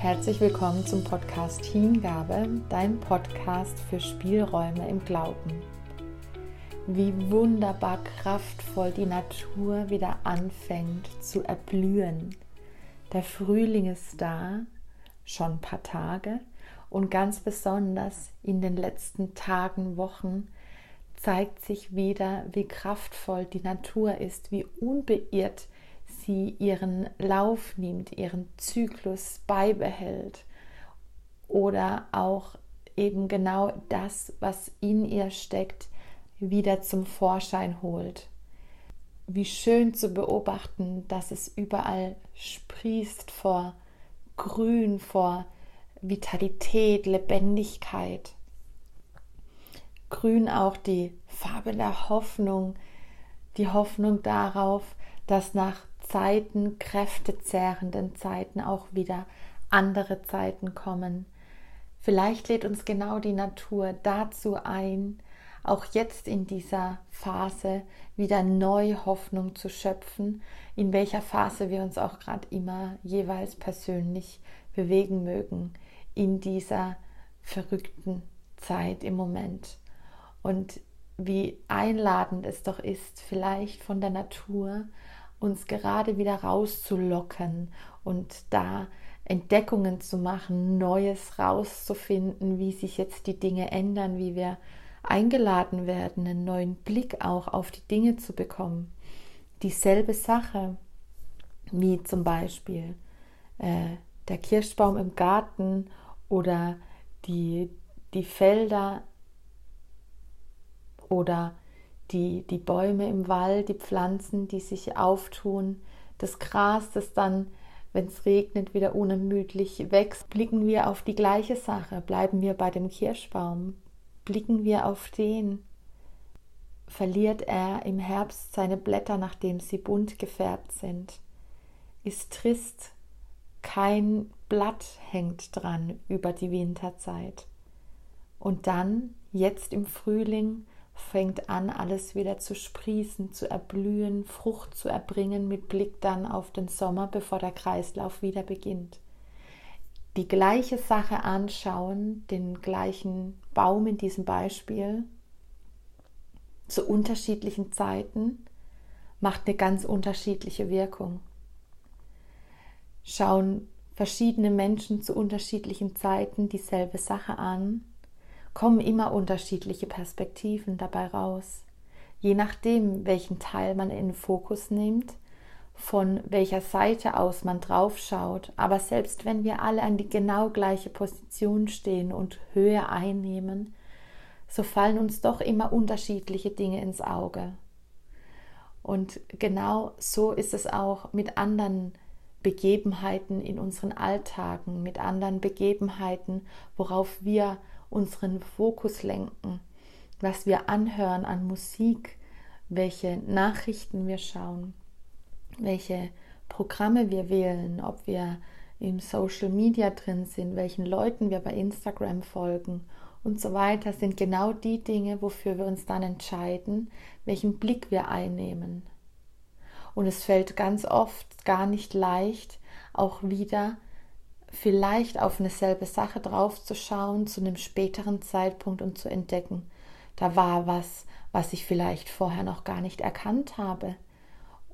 Herzlich willkommen zum Podcast Hingabe, dein Podcast für Spielräume im Glauben. Wie wunderbar kraftvoll die Natur wieder anfängt zu erblühen. Der Frühling ist da, schon ein paar Tage, und ganz besonders in den letzten Tagen, Wochen zeigt sich wieder, wie kraftvoll die Natur ist, wie unbeirrt sie ihren Lauf nimmt, ihren Zyklus beibehält oder auch eben genau das, was in ihr steckt, wieder zum Vorschein holt. Wie schön zu beobachten, dass es überall sprießt vor Grün, vor Vitalität, Lebendigkeit. Grün auch die Farbe der Hoffnung, die Hoffnung darauf, dass nach Zeiten, kräftezehrenden Zeiten auch wieder andere Zeiten kommen. Vielleicht lädt uns genau die Natur dazu ein, auch jetzt in dieser Phase wieder neu Hoffnung zu schöpfen, in welcher Phase wir uns auch gerade immer jeweils persönlich bewegen mögen, in dieser verrückten Zeit im Moment. Und wie einladend es doch ist, vielleicht von der Natur uns gerade wieder rauszulocken und da Entdeckungen zu machen, Neues rauszufinden, wie sich jetzt die Dinge ändern, wie wir eingeladen werden, einen neuen Blick auch auf die Dinge zu bekommen. Dieselbe Sache wie zum Beispiel äh, der Kirschbaum im Garten oder die, die Felder oder die, die Bäume im Wald, die Pflanzen, die sich auftun, das Gras, das dann, wenn es regnet, wieder unermüdlich wächst, blicken wir auf die gleiche Sache, bleiben wir bei dem Kirschbaum, blicken wir auf den, verliert er im Herbst seine Blätter, nachdem sie bunt gefärbt sind, ist trist, kein Blatt hängt dran über die Winterzeit. Und dann, jetzt im Frühling, fängt an, alles wieder zu sprießen, zu erblühen, Frucht zu erbringen mit Blick dann auf den Sommer, bevor der Kreislauf wieder beginnt. Die gleiche Sache anschauen, den gleichen Baum in diesem Beispiel, zu unterschiedlichen Zeiten, macht eine ganz unterschiedliche Wirkung. Schauen verschiedene Menschen zu unterschiedlichen Zeiten dieselbe Sache an, kommen immer unterschiedliche Perspektiven dabei raus. Je nachdem, welchen Teil man in den Fokus nimmt, von welcher Seite aus man drauf schaut, aber selbst wenn wir alle an die genau gleiche Position stehen und Höhe einnehmen, so fallen uns doch immer unterschiedliche Dinge ins Auge. Und genau so ist es auch mit anderen Begebenheiten in unseren Alltagen, mit anderen Begebenheiten, worauf wir unseren Fokus lenken, was wir anhören an Musik, welche Nachrichten wir schauen, welche Programme wir wählen, ob wir im Social Media drin sind, welchen Leuten wir bei Instagram folgen und so weiter, sind genau die Dinge, wofür wir uns dann entscheiden, welchen Blick wir einnehmen. Und es fällt ganz oft gar nicht leicht, auch wieder vielleicht auf eine selbe Sache draufzuschauen zu einem späteren Zeitpunkt und zu entdecken, da war was, was ich vielleicht vorher noch gar nicht erkannt habe.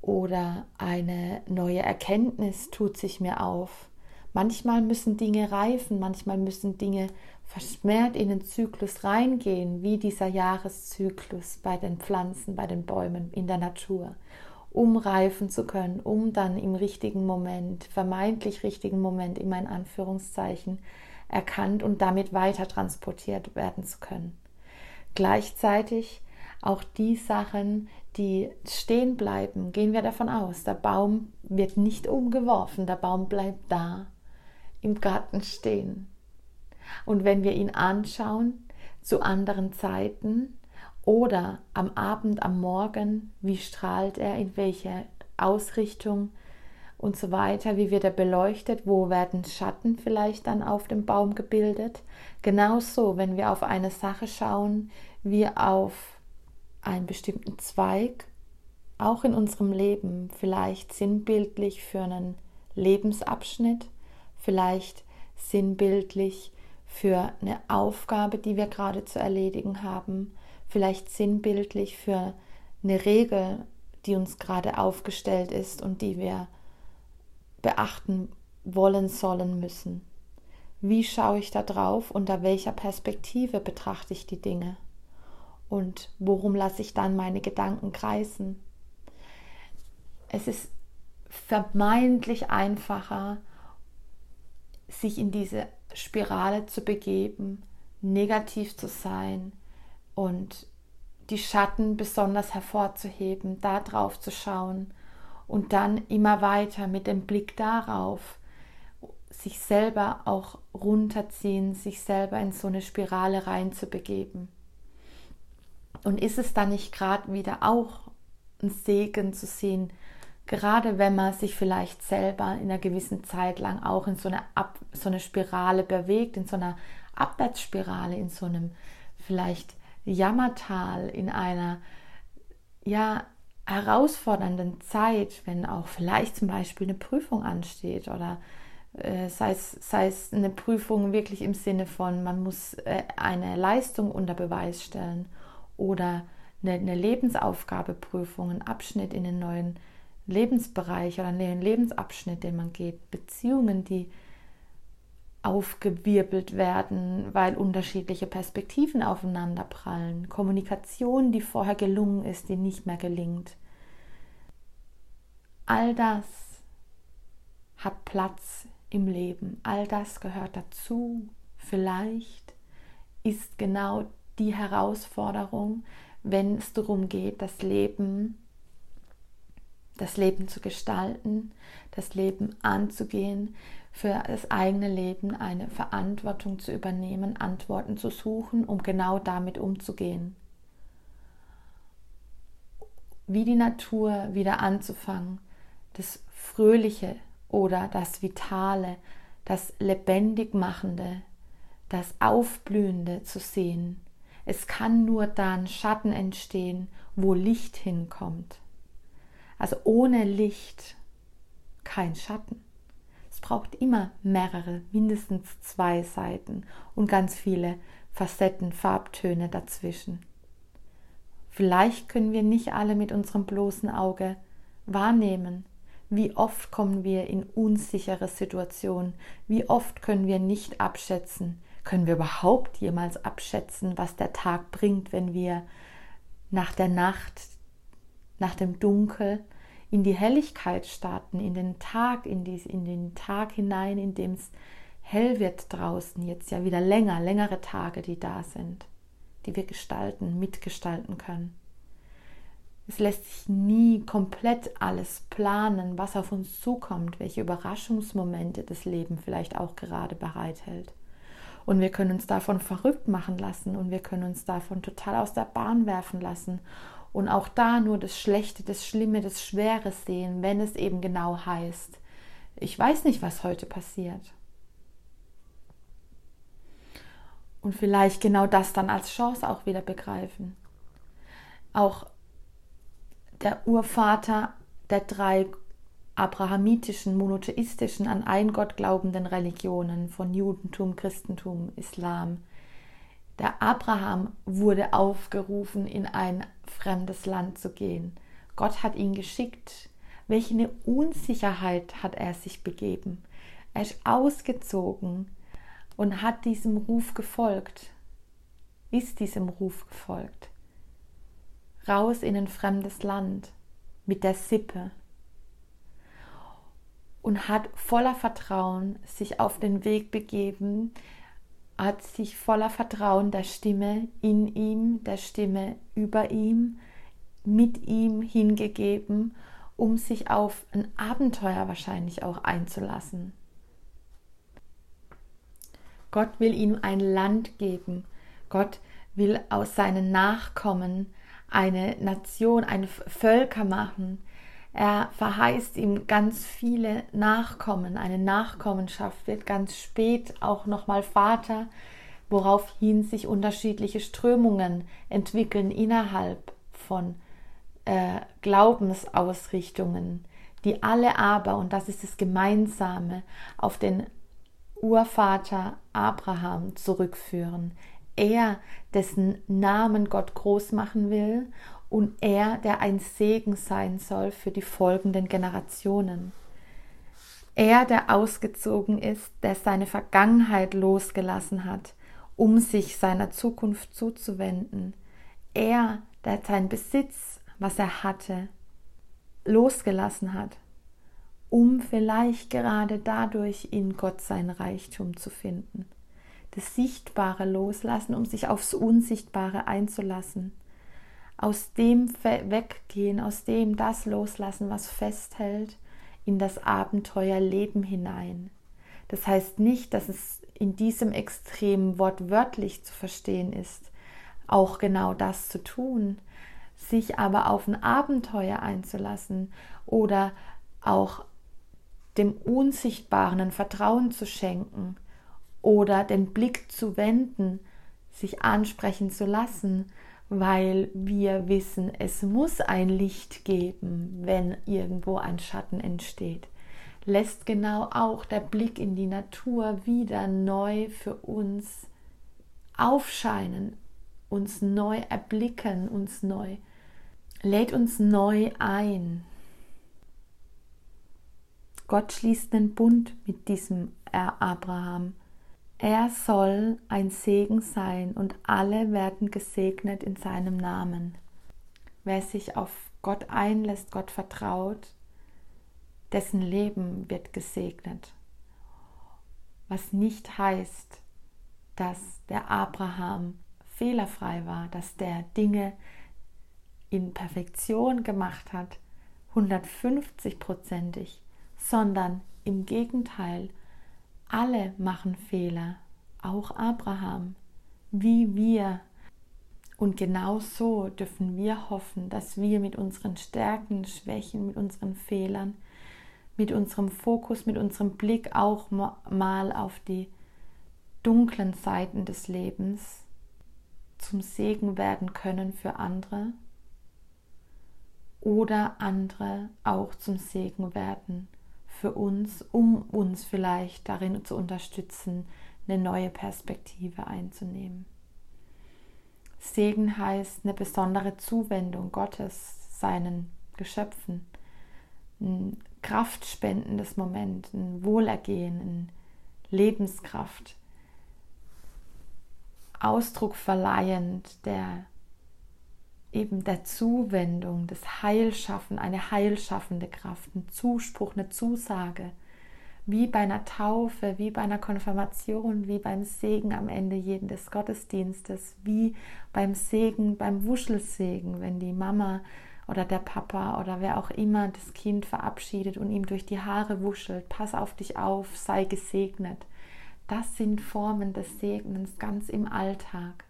Oder eine neue Erkenntnis tut sich mir auf. Manchmal müssen Dinge reifen, manchmal müssen Dinge verschmerzt in den Zyklus reingehen, wie dieser Jahreszyklus bei den Pflanzen, bei den Bäumen in der Natur umreifen zu können, um dann im richtigen Moment, vermeintlich richtigen Moment, in meinen Anführungszeichen, erkannt und damit weiter transportiert werden zu können. Gleichzeitig auch die Sachen, die stehen bleiben, gehen wir davon aus, der Baum wird nicht umgeworfen, der Baum bleibt da im Garten stehen. Und wenn wir ihn anschauen zu anderen Zeiten, oder am Abend, am Morgen, wie strahlt er, in welche Ausrichtung und so weiter, wie wird er beleuchtet, wo werden Schatten vielleicht dann auf dem Baum gebildet. Genauso, wenn wir auf eine Sache schauen, wie auf einen bestimmten Zweig, auch in unserem Leben, vielleicht sinnbildlich für einen Lebensabschnitt, vielleicht sinnbildlich für eine Aufgabe, die wir gerade zu erledigen haben, vielleicht sinnbildlich für eine Regel, die uns gerade aufgestellt ist und die wir beachten wollen, sollen, müssen. Wie schaue ich da drauf? Unter welcher Perspektive betrachte ich die Dinge? Und worum lasse ich dann meine Gedanken kreisen? Es ist vermeintlich einfacher, sich in diese Spirale zu begeben, negativ zu sein und die Schatten besonders hervorzuheben, da drauf zu schauen und dann immer weiter mit dem Blick darauf sich selber auch runterziehen, sich selber in so eine Spirale reinzubegeben. Und ist es dann nicht gerade wieder auch ein Segen zu sehen, gerade wenn man sich vielleicht selber in einer gewissen Zeit lang auch in so eine, Ab so eine Spirale bewegt, in so einer Abwärtsspirale, in so einem vielleicht Jammertal, in einer ja herausfordernden Zeit, wenn auch vielleicht zum Beispiel eine Prüfung ansteht oder äh, sei, es, sei es eine Prüfung wirklich im Sinne von, man muss äh, eine Leistung unter Beweis stellen oder eine, eine Lebensaufgabeprüfung, ein Abschnitt in den neuen Lebensbereich oder einen Lebensabschnitt, den man geht, Beziehungen, die aufgewirbelt werden, weil unterschiedliche Perspektiven aufeinander prallen, Kommunikation, die vorher gelungen ist, die nicht mehr gelingt. All das hat Platz im Leben, all das gehört dazu. Vielleicht ist genau die Herausforderung, wenn es darum geht, das Leben das Leben zu gestalten, das Leben anzugehen, für das eigene Leben eine Verantwortung zu übernehmen, Antworten zu suchen, um genau damit umzugehen. Wie die Natur wieder anzufangen, das Fröhliche oder das Vitale, das Lebendig machende, das Aufblühende zu sehen. Es kann nur dann Schatten entstehen, wo Licht hinkommt. Also ohne Licht kein Schatten. Braucht immer mehrere, mindestens zwei Seiten und ganz viele Facetten, Farbtöne dazwischen. Vielleicht können wir nicht alle mit unserem bloßen Auge wahrnehmen. Wie oft kommen wir in unsichere Situationen? Wie oft können wir nicht abschätzen? Können wir überhaupt jemals abschätzen, was der Tag bringt, wenn wir nach der Nacht nach dem Dunkel in die Helligkeit starten, in den Tag, in, die, in den Tag hinein, in dem es hell wird draußen, jetzt ja wieder länger, längere Tage, die da sind, die wir gestalten, mitgestalten können. Es lässt sich nie komplett alles planen, was auf uns zukommt, welche Überraschungsmomente das Leben vielleicht auch gerade bereithält. Und wir können uns davon verrückt machen lassen und wir können uns davon total aus der Bahn werfen lassen und auch da nur das Schlechte, das Schlimme, das Schwere sehen, wenn es eben genau heißt, ich weiß nicht, was heute passiert. Und vielleicht genau das dann als Chance auch wieder begreifen. Auch der Urvater der drei abrahamitischen, monotheistischen, an ein Gott glaubenden Religionen von Judentum, Christentum, Islam. Der Abraham wurde aufgerufen, in ein fremdes Land zu gehen. Gott hat ihn geschickt. Welche Unsicherheit hat er sich begeben. Er ist ausgezogen und hat diesem Ruf gefolgt, ist diesem Ruf gefolgt raus in ein fremdes Land mit der Sippe und hat voller Vertrauen sich auf den Weg begeben, hat sich voller Vertrauen der Stimme in ihm, der Stimme über ihm, mit ihm hingegeben, um sich auf ein Abenteuer wahrscheinlich auch einzulassen. Gott will ihm ein Land geben. Gott will aus seinen Nachkommen eine Nation, eine Völker machen. Er verheißt ihm ganz viele Nachkommen. Eine Nachkommenschaft wird ganz spät auch nochmal Vater, woraufhin sich unterschiedliche Strömungen entwickeln innerhalb von äh, Glaubensausrichtungen, die alle aber, und das ist das Gemeinsame, auf den Urvater Abraham zurückführen. Er, dessen Namen Gott groß machen will und er, der ein Segen sein soll für die folgenden Generationen. Er, der ausgezogen ist, der seine Vergangenheit losgelassen hat, um sich seiner Zukunft zuzuwenden. Er, der sein Besitz, was er hatte, losgelassen hat, um vielleicht gerade dadurch in Gott sein Reichtum zu finden. Das Sichtbare loslassen, um sich aufs Unsichtbare einzulassen. Aus dem weggehen, aus dem das loslassen, was festhält, in das Abenteuerleben hinein. Das heißt nicht, dass es in diesem Extrem wortwörtlich zu verstehen ist, auch genau das zu tun, sich aber auf ein Abenteuer einzulassen oder auch dem Unsichtbaren ein Vertrauen zu schenken oder den Blick zu wenden, sich ansprechen zu lassen, weil wir wissen, es muss ein Licht geben, wenn irgendwo ein Schatten entsteht. Lässt genau auch der Blick in die Natur wieder neu für uns aufscheinen, uns neu erblicken, uns neu, lädt uns neu ein. Gott schließt einen Bund mit diesem Abraham. Er soll ein Segen sein und alle werden gesegnet in seinem Namen. Wer sich auf Gott einlässt, Gott vertraut, dessen Leben wird gesegnet. Was nicht heißt, dass der Abraham fehlerfrei war, dass der Dinge in Perfektion gemacht hat, 150-prozentig, sondern im Gegenteil, alle machen Fehler, auch Abraham, wie wir. Und genau so dürfen wir hoffen, dass wir mit unseren Stärken, Schwächen, mit unseren Fehlern, mit unserem Fokus, mit unserem Blick auch mal auf die dunklen Seiten des Lebens zum Segen werden können für andere oder andere auch zum Segen werden für uns, um uns vielleicht darin zu unterstützen, eine neue Perspektive einzunehmen. Segen heißt eine besondere Zuwendung Gottes seinen Geschöpfen, ein kraftspendendes Moment, ein Wohlergehen, ein Lebenskraft, Ausdruck verleihend der eben der Zuwendung, des Heilschaffen, eine heilschaffende Kraft, ein Zuspruch, eine Zusage, wie bei einer Taufe, wie bei einer Konfirmation, wie beim Segen am Ende jeden des Gottesdienstes, wie beim Segen, beim Wuschelsegen, wenn die Mama oder der Papa oder wer auch immer das Kind verabschiedet und ihm durch die Haare wuschelt, pass auf dich auf, sei gesegnet. Das sind Formen des Segnens ganz im Alltag.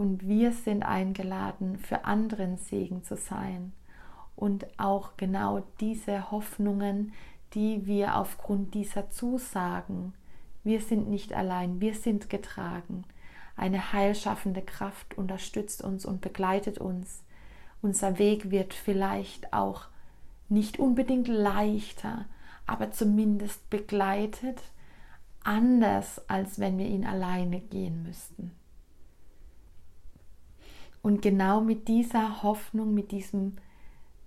Und wir sind eingeladen, für anderen Segen zu sein. Und auch genau diese Hoffnungen, die wir aufgrund dieser Zusagen, wir sind nicht allein, wir sind getragen. Eine heilschaffende Kraft unterstützt uns und begleitet uns. Unser Weg wird vielleicht auch nicht unbedingt leichter, aber zumindest begleitet, anders als wenn wir ihn alleine gehen müssten. Und genau mit dieser Hoffnung, mit diesem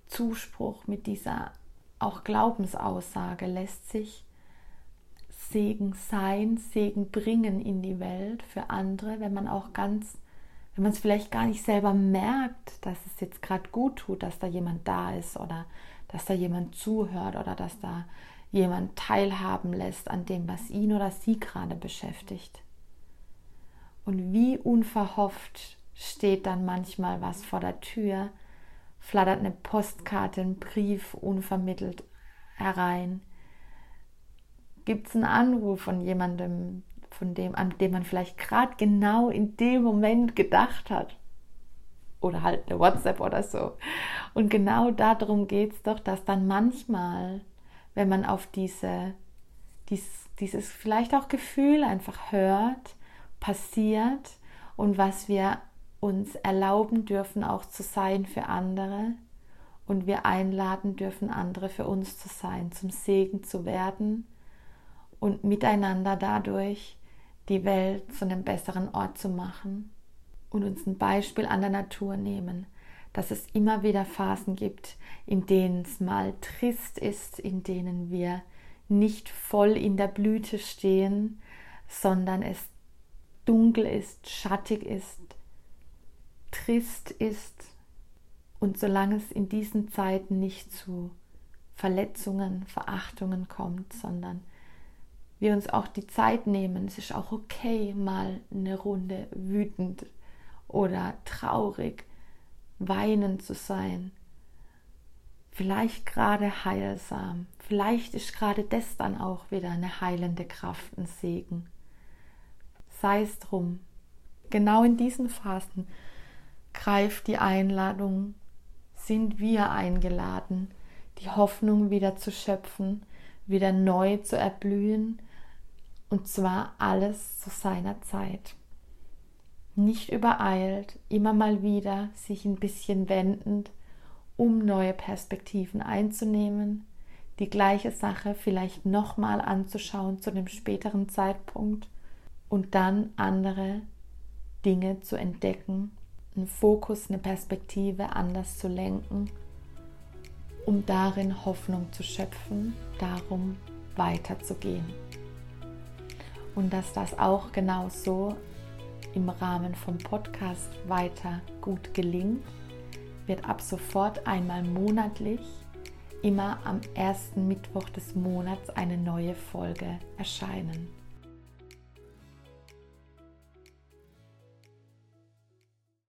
Zuspruch, mit dieser auch Glaubensaussage lässt sich Segen sein, Segen bringen in die Welt für andere, wenn man auch ganz, wenn man es vielleicht gar nicht selber merkt, dass es jetzt gerade gut tut, dass da jemand da ist oder dass da jemand zuhört oder dass da jemand teilhaben lässt an dem, was ihn oder sie gerade beschäftigt. Und wie unverhofft steht dann manchmal was vor der Tür, flattert eine Postkarte, ein Brief unvermittelt herein. Gibt es einen Anruf von jemandem, von dem, an dem man vielleicht gerade genau in dem Moment gedacht hat? Oder halt eine WhatsApp oder so. Und genau darum geht es doch, dass dann manchmal, wenn man auf diese, dies, dieses vielleicht auch Gefühl einfach hört, passiert und was wir uns erlauben dürfen, auch zu sein für andere. Und wir einladen dürfen, andere für uns zu sein, zum Segen zu werden und miteinander dadurch die Welt zu einem besseren Ort zu machen und uns ein Beispiel an der Natur nehmen, dass es immer wieder Phasen gibt, in denen es mal trist ist, in denen wir nicht voll in der Blüte stehen, sondern es dunkel ist, schattig ist, trist ist. Und solange es in diesen Zeiten nicht zu Verletzungen, Verachtungen kommt, sondern wir uns auch die Zeit nehmen, es ist auch okay, mal eine Runde wütend oder traurig, weinen zu sein. Vielleicht gerade heilsam, vielleicht ist gerade das dann auch wieder eine heilende Kraft, ein Segen. Sei es drum. Genau in diesen Phasen greift die Einladung, sind wir eingeladen, die Hoffnung wieder zu schöpfen, wieder neu zu erblühen, und zwar alles zu seiner Zeit. Nicht übereilt, immer mal wieder sich ein bisschen wendend, um neue Perspektiven einzunehmen, die gleiche Sache vielleicht nochmal anzuschauen zu einem späteren Zeitpunkt und dann andere Dinge zu entdecken, einen Fokus, eine Perspektive anders zu lenken um darin Hoffnung zu schöpfen, darum weiterzugehen. Und dass das auch genau so im Rahmen vom Podcast weiter gut gelingt, wird ab sofort einmal monatlich, immer am ersten Mittwoch des Monats eine neue Folge erscheinen.